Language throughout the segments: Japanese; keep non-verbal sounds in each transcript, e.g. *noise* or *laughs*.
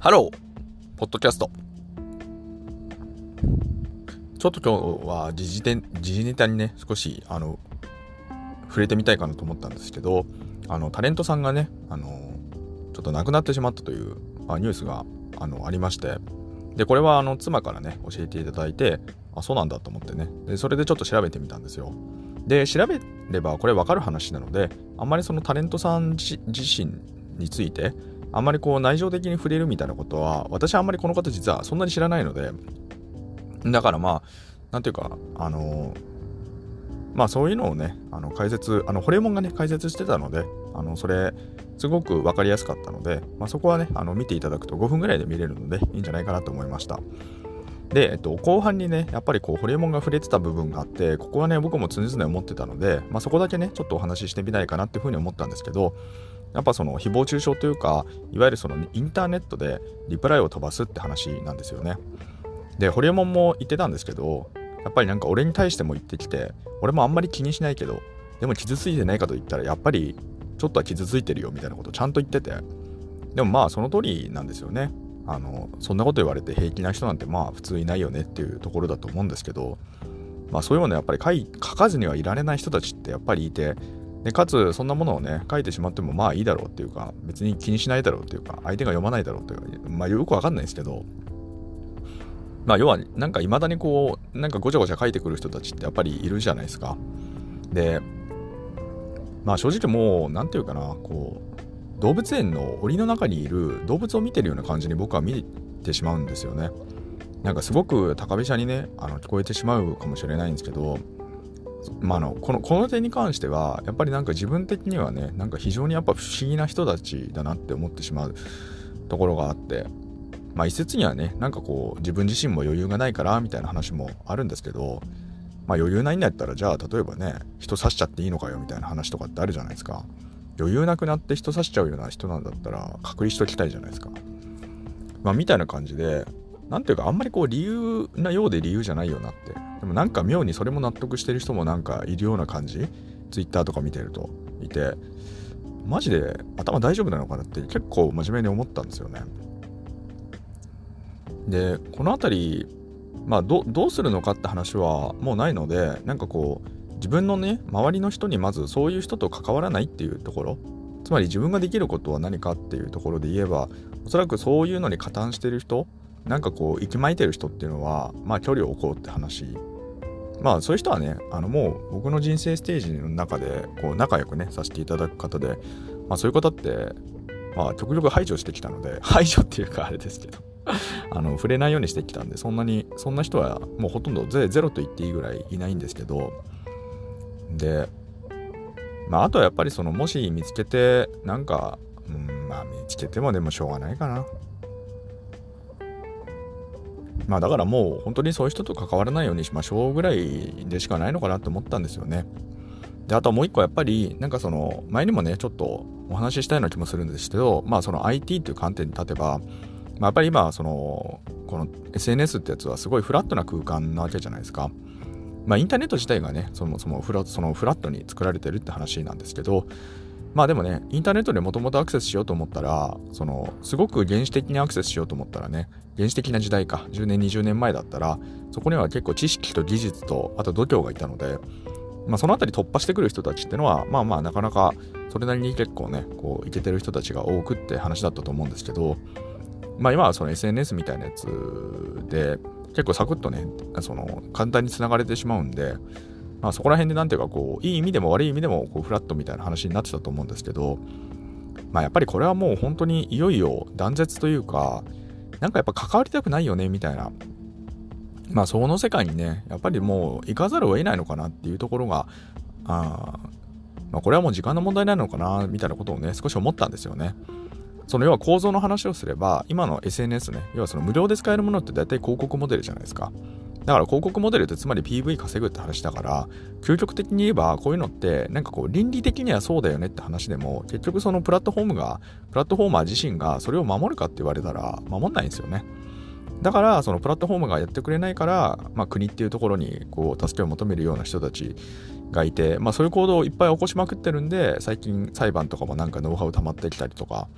ハローポッドキャストちょっと今日は時事点時事ネタにね少しあの触れてみたいかなと思ったんですけどあのタレントさんがねあのちょっと亡くなってしまったという、まあ、ニュースがあのありまして。でこれはあの妻からね教えていただいてあそうなんだと思ってね。でそれでちょっと調べてみたんですよ。で調べればこれ分かる話なのであんまりそのタレントさん自身についてあまりこう内情的に触れるみたいなことは、私はあんまりこの方実はそんなに知らないので、だからまあ、なんていうか、あのまあそういうのをね、あの解説、あの、ホレモンがね、解説してたので、あの、それ、すごく分かりやすかったので、まあ、そこはね、あの見ていただくと5分ぐらいで見れるので、いいんじゃないかなと思いました。で、えっと、後半にね、やっぱりこう、ホリエモンが触れてた部分があって、ここはね、僕も常々思ってたので、まあ、そこだけね、ちょっとお話ししてみたいかなっていうふうに思ったんですけど、やっぱその誹謗中傷というかいわゆるそのインターネットでリプライを飛ばすって話なんですよね。でホリエモンも言ってたんですけどやっぱりなんか俺に対しても言ってきて俺もあんまり気にしないけどでも傷ついてないかと言ったらやっぱりちょっとは傷ついてるよみたいなことちゃんと言ってて。でもまあその通りなんですよね。あのそんなこと言われて平気な人なんてまあ普通いないよねっていうところだと思うんですけどまあそういうものやっぱり書かずにはいられない人たちってやっぱりいてでかつそんなものをね書いてしまってもまあいいだろうっていうか別に気にしないだろうっていうか相手が読まないだろうっていうかまあよくわかんないんですけどまあ要はなんか未だにこうなんかごちゃごちゃ書いてくる人たちってやっぱりいるじゃないですか。でまあ正直もう何て言うかなこう動物園の檻の中にいる動物を見てるような感じに僕は見てしまうんですよね。なんかすごく高飛車にねあの聞こえてしまうかもしれないんですけどまあ、のこのこの点に関してはやっぱりなんか自分的にはねなんか非常にやっぱ不思議な人たちだなって思ってしまうところがあってまあ一説にはねなんかこう自分自身も余裕がないからみたいな話もあるんですけどまあ余裕ないんだったらじゃあ例えばね人刺しちゃっていいのかよみたいな話とかってあるじゃないですか。余裕なくなって人刺しちゃうような人なんだったら隔離しときたいじゃないですか。まあみたいな感じでなんていうかあんまりこう理由なようで理由じゃないよなって。でもなんか妙にそれも納得してる人もなんかいるような感じ？Twitter とか見てるといてマジで頭大丈夫なのかなって結構真面目に思ったんですよね。でこの辺りまあどうするのかって話はもうないのでなんかこう自分のね周りの人にまずそういう人と関わらないっていうところ。つまり自分ができることは何かっていうところで言えばおそらくそういうのに加担してる人なんかこう息巻いてる人っていうのはまあ距離を置こうって話。まあそういう人はねあのもう僕の人生ステージの中でこう仲良くねさせていただく方で、まあ、そういう方ってまあ極力排除してきたので *laughs* 排除っていうかあれですけどあの触れないようにしてきたんでそんなにそんな人はもうほとんどゼロと言っていいぐらいいないんですけどでまああとはやっぱりそのもし見つけてなんかうんまあ見つけてもでもしょうがないかな。まあだからもう本当にそういう人と関わらないようにしましょうぐらいでしかないのかなって思ったんですよね。で、あともう一個やっぱり、なんかその、前にもね、ちょっとお話ししたような気もするんですけど、まあその IT っていう観点に立てば、まあ、やっぱり今、その、この SNS ってやつはすごいフラットな空間なわけじゃないですか。まあインターネット自体がね、そもそもフラそのフラットに作られてるって話なんですけど、まあでもね、インターネットでもともとアクセスしようと思ったら、その、すごく原始的にアクセスしようと思ったらね、原始的な時代か、10年、20年前だったら、そこには結構知識と技術と、あと度胸がいたので、まあそのあたり突破してくる人たちってのは、まあまあなかなか、それなりに結構ね、こう、いけてる人たちが多くって話だったと思うんですけど、まあ今はその SNS みたいなやつで、結構サクッとね、その、簡単に繋がれてしまうんで、まあ、そこら辺でなんていうかこういい意味でも悪い意味でもこうフラットみたいな話になってたと思うんですけど、まあ、やっぱりこれはもう本当にいよいよ断絶というかなんかやっぱ関わりたくないよねみたいなまあその世界にねやっぱりもう行かざるを得ないのかなっていうところがあまあ、これはもう時間の問題なのかなみたいなことをね少し思ったんですよね。その要は構造の話をすれば今の SNS ね要はその無料で使えるものって大体広告モデルじゃないですか。だから広告モデルってつまり PV 稼ぐって話だから、究極的に言えばこういうのって、なんかこう倫理的にはそうだよねって話でも、結局そのプラットフォームが、プラットフォーマー自身がそれを守るかって言われたら、守んないんですよね。だから、そのプラットフォームがやってくれないから、まあ、国っていうところにこう助けを求めるような人たちがいて、まあ、そういう行動をいっぱい起こしまくってるんで、最近裁判とかもなんかノウハウ溜まってきたりとか、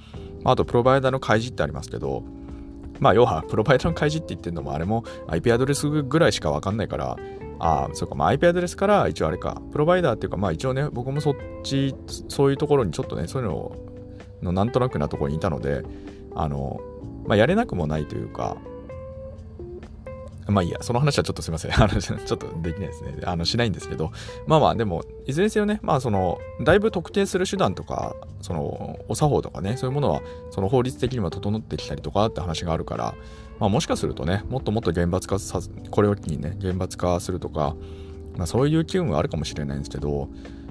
あとプロバイダーの開示ってありますけど、まあ要はプロバイダーの開示って言ってるのもあれも IP アドレスぐらいしかわかんないからああそうか。まあ IP アドレスから一応あれか。プロバイダーっていうかまあ一応ね僕もそっちそういうところにちょっとねそういうのをのなんとなくなところにいたのであのまあやれなくもないというかまあいいや、その話はちょっとすいません。*laughs* あの、ちょっとできないですね。あの、しないんですけど、まあまあ、でも、いずれにせよね、まあその、だいぶ特定する手段とか、その、お作法とかね、そういうものは、その法律的にも整ってきたりとかって話があるから、まあもしかするとね、もっともっと厳罰化さこれを機にね、厳罰化するとか、まあそういう機運はあるかもしれないんですけど、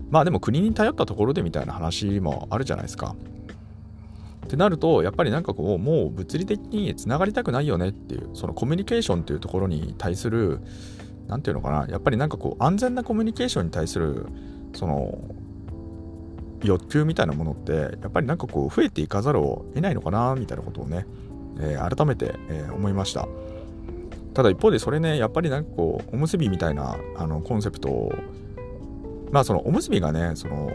まあでも国に頼ったところでみたいな話もあるじゃないですか。ってなるとやっぱりなんかこうもう物理的につながりたくないよねっていうそのコミュニケーションっていうところに対する何て言うのかなやっぱりなんかこう安全なコミュニケーションに対するその欲求みたいなものってやっぱりなんかこう増えていかざるを得ないのかなみたいなことをね、えー、改めて、えー、思いました。ただ一方でそれねやっぱりなんかこうおむすびみたいなあのコンセプトまあそのおむすびがねその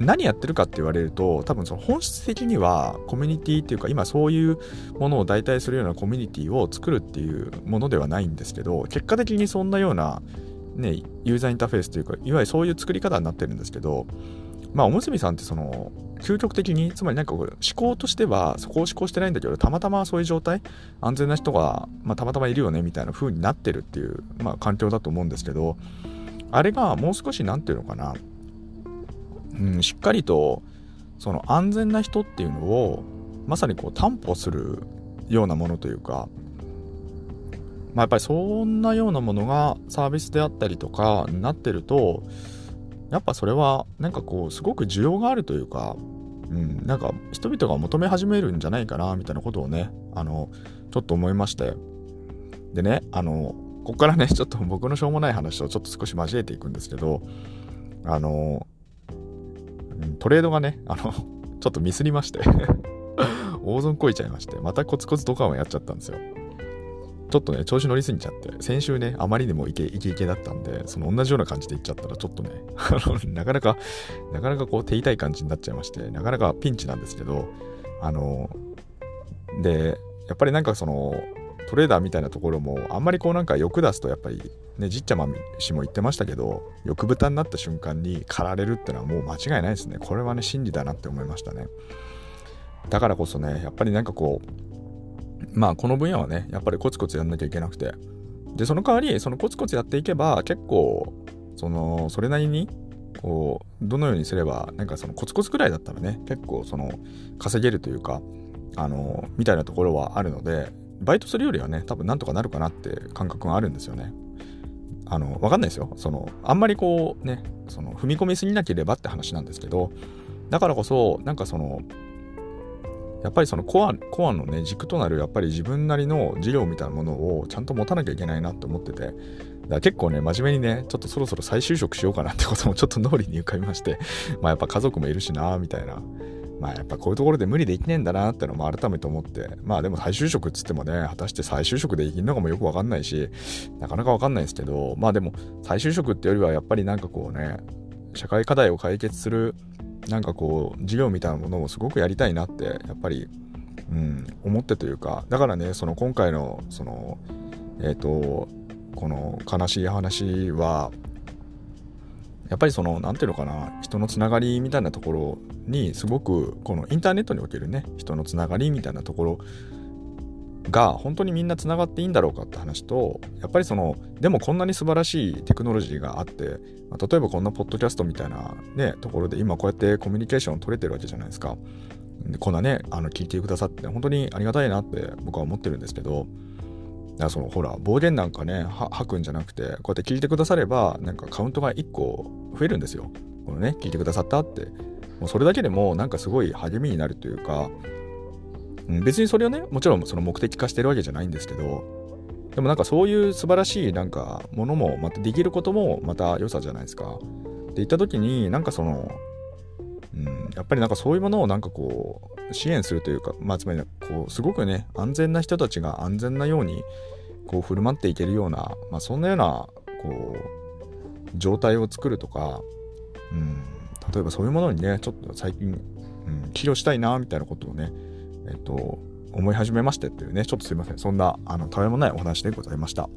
何やってるかって言われると多分その本質的にはコミュニティっていうか今そういうものを代替するようなコミュニティを作るっていうものではないんですけど結果的にそんなような、ね、ユーザーインターフェースというかいわゆるそういう作り方になってるんですけどまあおむすびさんってその究極的につまりなんか思考としてはそこを思考してないんだけどたまたまそういう状態安全な人が、まあ、たまたまいるよねみたいな風になってるっていう、まあ、環境だと思うんですけどあれがもう少し何て言うのかなうん、しっかりとその安全な人っていうのをまさにこう担保するようなものというか、まあ、やっぱりそんなようなものがサービスであったりとかになってるとやっぱそれはなんかこうすごく需要があるというか、うん、なんか人々が求め始めるんじゃないかなみたいなことをねあのちょっと思いまして。でねあのここからねちょっと僕のしょうもない話をちょっと少し交えていくんですけどあのトレードがね、あの、*laughs* ちょっとミスりまして *laughs* 大損こいちゃいまして、またコツコツドカンをやっちゃったんですよ。ちょっとね、調子乗りすぎちゃって、先週ね、あまりにもイケイケイケだったんで、その同じような感じでいっちゃったら、ちょっとね、*laughs* あの、なかなか、なかなかこう手痛い感じになっちゃいまして、なかなかピンチなんですけど、あの、で、やっぱりなんかその、トレーダーみたいなところも、あんまりこうなんか欲出すと、やっぱりね、じっちゃま氏も言ってましたけど、欲豚になった瞬間に狩られるってのはもう間違いないですね。これはね、真理だなって思いましたね。だからこそね、やっぱりなんかこう、まあこの分野はね、やっぱりコツコツやんなきゃいけなくて、で、その代わり、そのコツコツやっていけば、結構、その、それなりに、こう、どのようにすれば、なんかそのコツコツくらいだったらね、結構その、稼げるというか、あの、みたいなところはあるので、バイトするよりはね、多分なんとかなるかなって感覚があるんですよね。あの、わかんないですよ。その、あんまりこうね、その、踏み込みすぎなければって話なんですけど、だからこそ、なんかその、やっぱりそのコア、コアのね、軸となる、やっぱり自分なりの事業みたいなものをちゃんと持たなきゃいけないなって思ってて、だから結構ね、真面目にね、ちょっとそろそろ再就職しようかなってこともちょっと脳裏に浮かびまして、まあやっぱ家族もいるしな、みたいな。まあやっぱこういうところで無理できねえんだなってのも改めて思って、まあでも再就職っつってもね、果たして再就職できるのかもよくわかんないし、なかなかわかんないですけど、まあでも再就職ってよりはやっぱりなんかこうね、社会課題を解決する、なんかこう、事業みたいなものをすごくやりたいなって、やっぱり、うん、思ってというか、だからね、その今回の、その、えっ、ー、と、この悲しい話は、やっぱりその何ていうのかな人のつながりみたいなところにすごくこのインターネットにおけるね人のつながりみたいなところが本当にみんなつながっていいんだろうかって話とやっぱりそのでもこんなに素晴らしいテクノロジーがあって、まあ、例えばこんなポッドキャストみたいなねところで今こうやってコミュニケーションを取れてるわけじゃないですか。でこんなねあの聞いてくださって本当にありがたいなって僕は思ってるんですけどそのほら暴言なんかね吐くんじゃなくてこうやって聞いてくださればなんかカウントが1個増えるんですよこのね聞いてくださったってもうそれだけでもなんかすごい励みになるというか、うん、別にそれをねもちろんその目的化してるわけじゃないんですけどでもなんかそういう素晴らしいなんかものもまたできることもまた良さじゃないですか。って言った時になんかその、うん、やっぱりなんかそういうものをなんかこう支援するというか、まあ、つまりこうすごくね安全な人たちが安全なようにこう振る舞っていけるような、まあ、そんなようなこう状態を作るとか、うん、例えばそういうものにねちょっと最近、うん、寄与したいなみたいなことをねえっと思い始めましてっていうね、ちょっとすいません。そんな、あの、たわいもないお話でございました。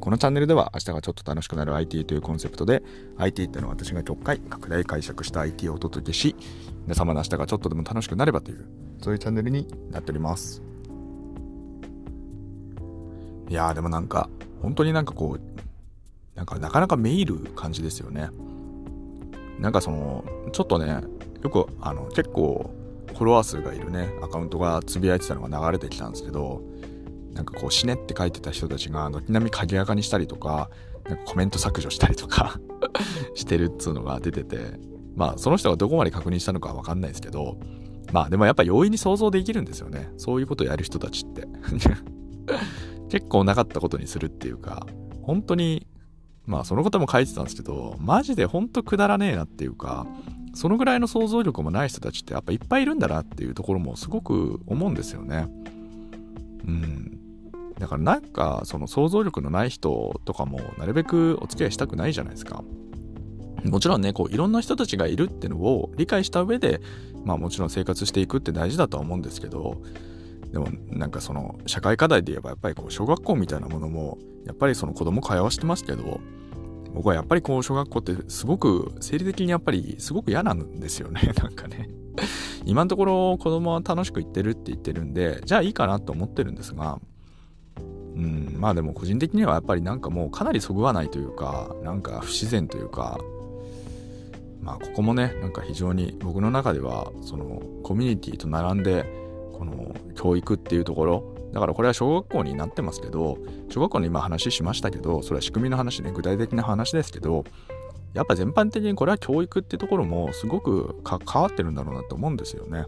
このチャンネルでは明日がちょっと楽しくなる IT というコンセプトで IT ってのは私が直回拡大解釈した IT をお届けし皆様の明日がちょっとでも楽しくなればというそういうチャンネルになっております。いやーでもなんか本当になんかこうなんかなかなかめいる感じですよね。なんかそのちょっとねよくあの結構フォロワー数がいるねアカウントがつぶやいてたのが流れてきたんですけどなんかこう死ねって書いてた人たちが軒並み鍵垢にしたりとかなんかコメント削除したりとか *laughs* してるっつうのが出ててまあその人がどこまで確認したのかは分かんないですけどまあでもやっぱ容易に想像できるんですよね。そういうことをやる人たちって。*laughs* 結構なかったことにするっていうか本当にまあそのことも書いてたんですけどマジで本当くだらねえなっていうかそのぐらいの想像力もない人たちってやっぱいっぱいいるんだなっていうところもすごく思うんですよね。うん。だからなんかその想像力のない人とかもなるべくお付き合いしたくないじゃないですか。もちろんね、こういろんな人たちがいるってのを理解した上で、まあもちろん生活していくって大事だとは思うんですけど、でもなんかその社会課題で言えばやっぱりこう小学校みたいなものもやっぱりその子供会話してますけど僕はやっぱりこう小学校ってすごく生理的にやっぱりすごく嫌なんですよね *laughs* なんかね今のところ子供は楽しく行ってるって言ってるんでじゃあいいかなと思ってるんですがうん、まあでも個人的にはやっぱりなんかもうかなりそぐわないというか、なんか不自然というか、まあここもね、なんか非常に僕の中では、そのコミュニティと並んで、この教育っていうところ、だからこれは小学校になってますけど、小学校の今話しましたけど、それは仕組みの話ね、具体的な話ですけど、やっぱ全般的にこれは教育ってところもすごく関わってるんだろうなと思うんですよね。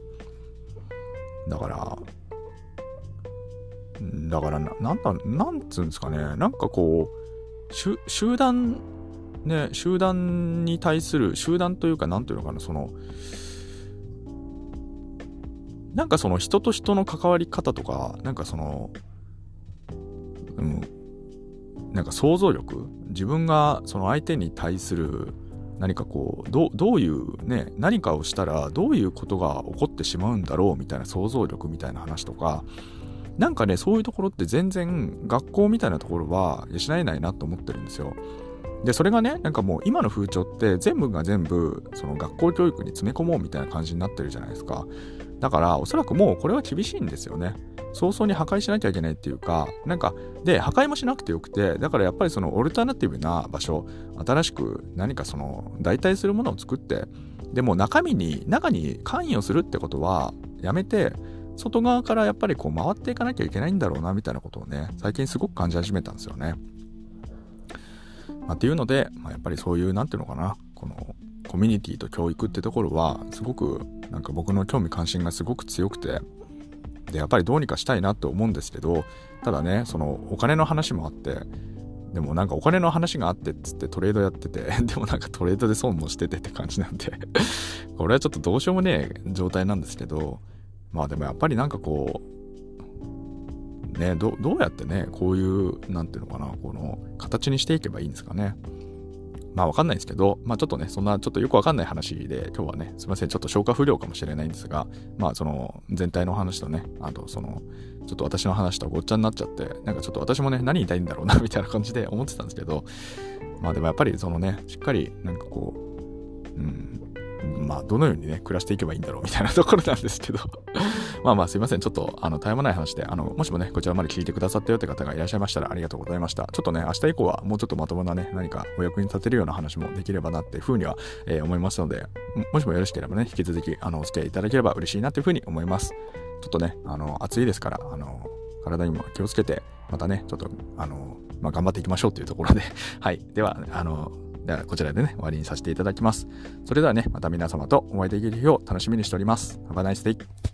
だから、だからな、なんだ、なんつうんですかね、なんかこう、集団、ね、集団に対する、集団というか、なんていうのかな、その、なんかその人と人の関わり方とか、なんかその、うん、なんか想像力自分がその相手に対する何かこうどどういうね何かをしたらどういうことが起こってしまうんだろうみたいな想像力みたいな話とかなんかね、そういうところって全然学校みたいなところは養えないなと思ってるんですよ。で、それがね、なんかもう今の風潮って全部が全部その学校教育に詰め込もうみたいな感じになってるじゃないですか。だからおそらくもうこれは厳しいんですよね。早々に破壊しなきゃいけないっていうか、なんか、で、破壊もしなくてよくて、だからやっぱりそのオルタナティブな場所、新しく何かその代替するものを作って、でも中身に、中に関与するってことはやめて、外側からやっぱりこう回っていかなきゃいけないんだろうなみたいなことをね最近すごく感じ始めたんですよね。まあ、っていうので、まあ、やっぱりそういう何ていうのかなこのコミュニティと教育ってところはすごくなんか僕の興味関心がすごく強くてでやっぱりどうにかしたいなって思うんですけどただねそのお金の話もあってでもなんかお金の話があってっつってトレードやってて *laughs* でもなんかトレードで損もしててって感じなんでこれはちょっとどうしようもねえ状態なんですけどまあでもやっぱりなんかこう、ね、どどうやってね、こういう、なんていうのかな、この形にしていけばいいんですかね。まあわかんないですけど、まあちょっとね、そんなちょっとよくわかんない話で、今日はね、すいません、ちょっと消化不良かもしれないんですが、まあその全体の話とね、あとその、ちょっと私の話とごっちゃになっちゃって、なんかちょっと私もね、何言いたいんだろうな、*laughs* みたいな感じで思ってたんですけど、まあでもやっぱりそのね、しっかりなんかこう、うん、まあ、どのようにね、暮らしていけばいいんだろうみたいなところなんですけど *laughs* まあまあ、すいません。ちょっと、あの、絶え間ない話で、あの、もしもね、こちらまで聞いてくださったよって方がいらっしゃいましたら、ありがとうございました。ちょっとね、明日以降は、もうちょっとまともなね、何かお役に立てるような話もできればなっていうふうには、えー、思いますので、もしもよろしければね、引き続き、あの、お付き合いいただければ嬉しいなというふうに思います。ちょっとね、あの、暑いですから、あの、体にも気をつけて、またね、ちょっと、あの、まあ、頑張っていきましょうというところで *laughs* はい。では、あの、ではこちらでね、終わりにさせていただきます。それではね、また皆様とお会いできる日を楽しみにしております。Have a nice day!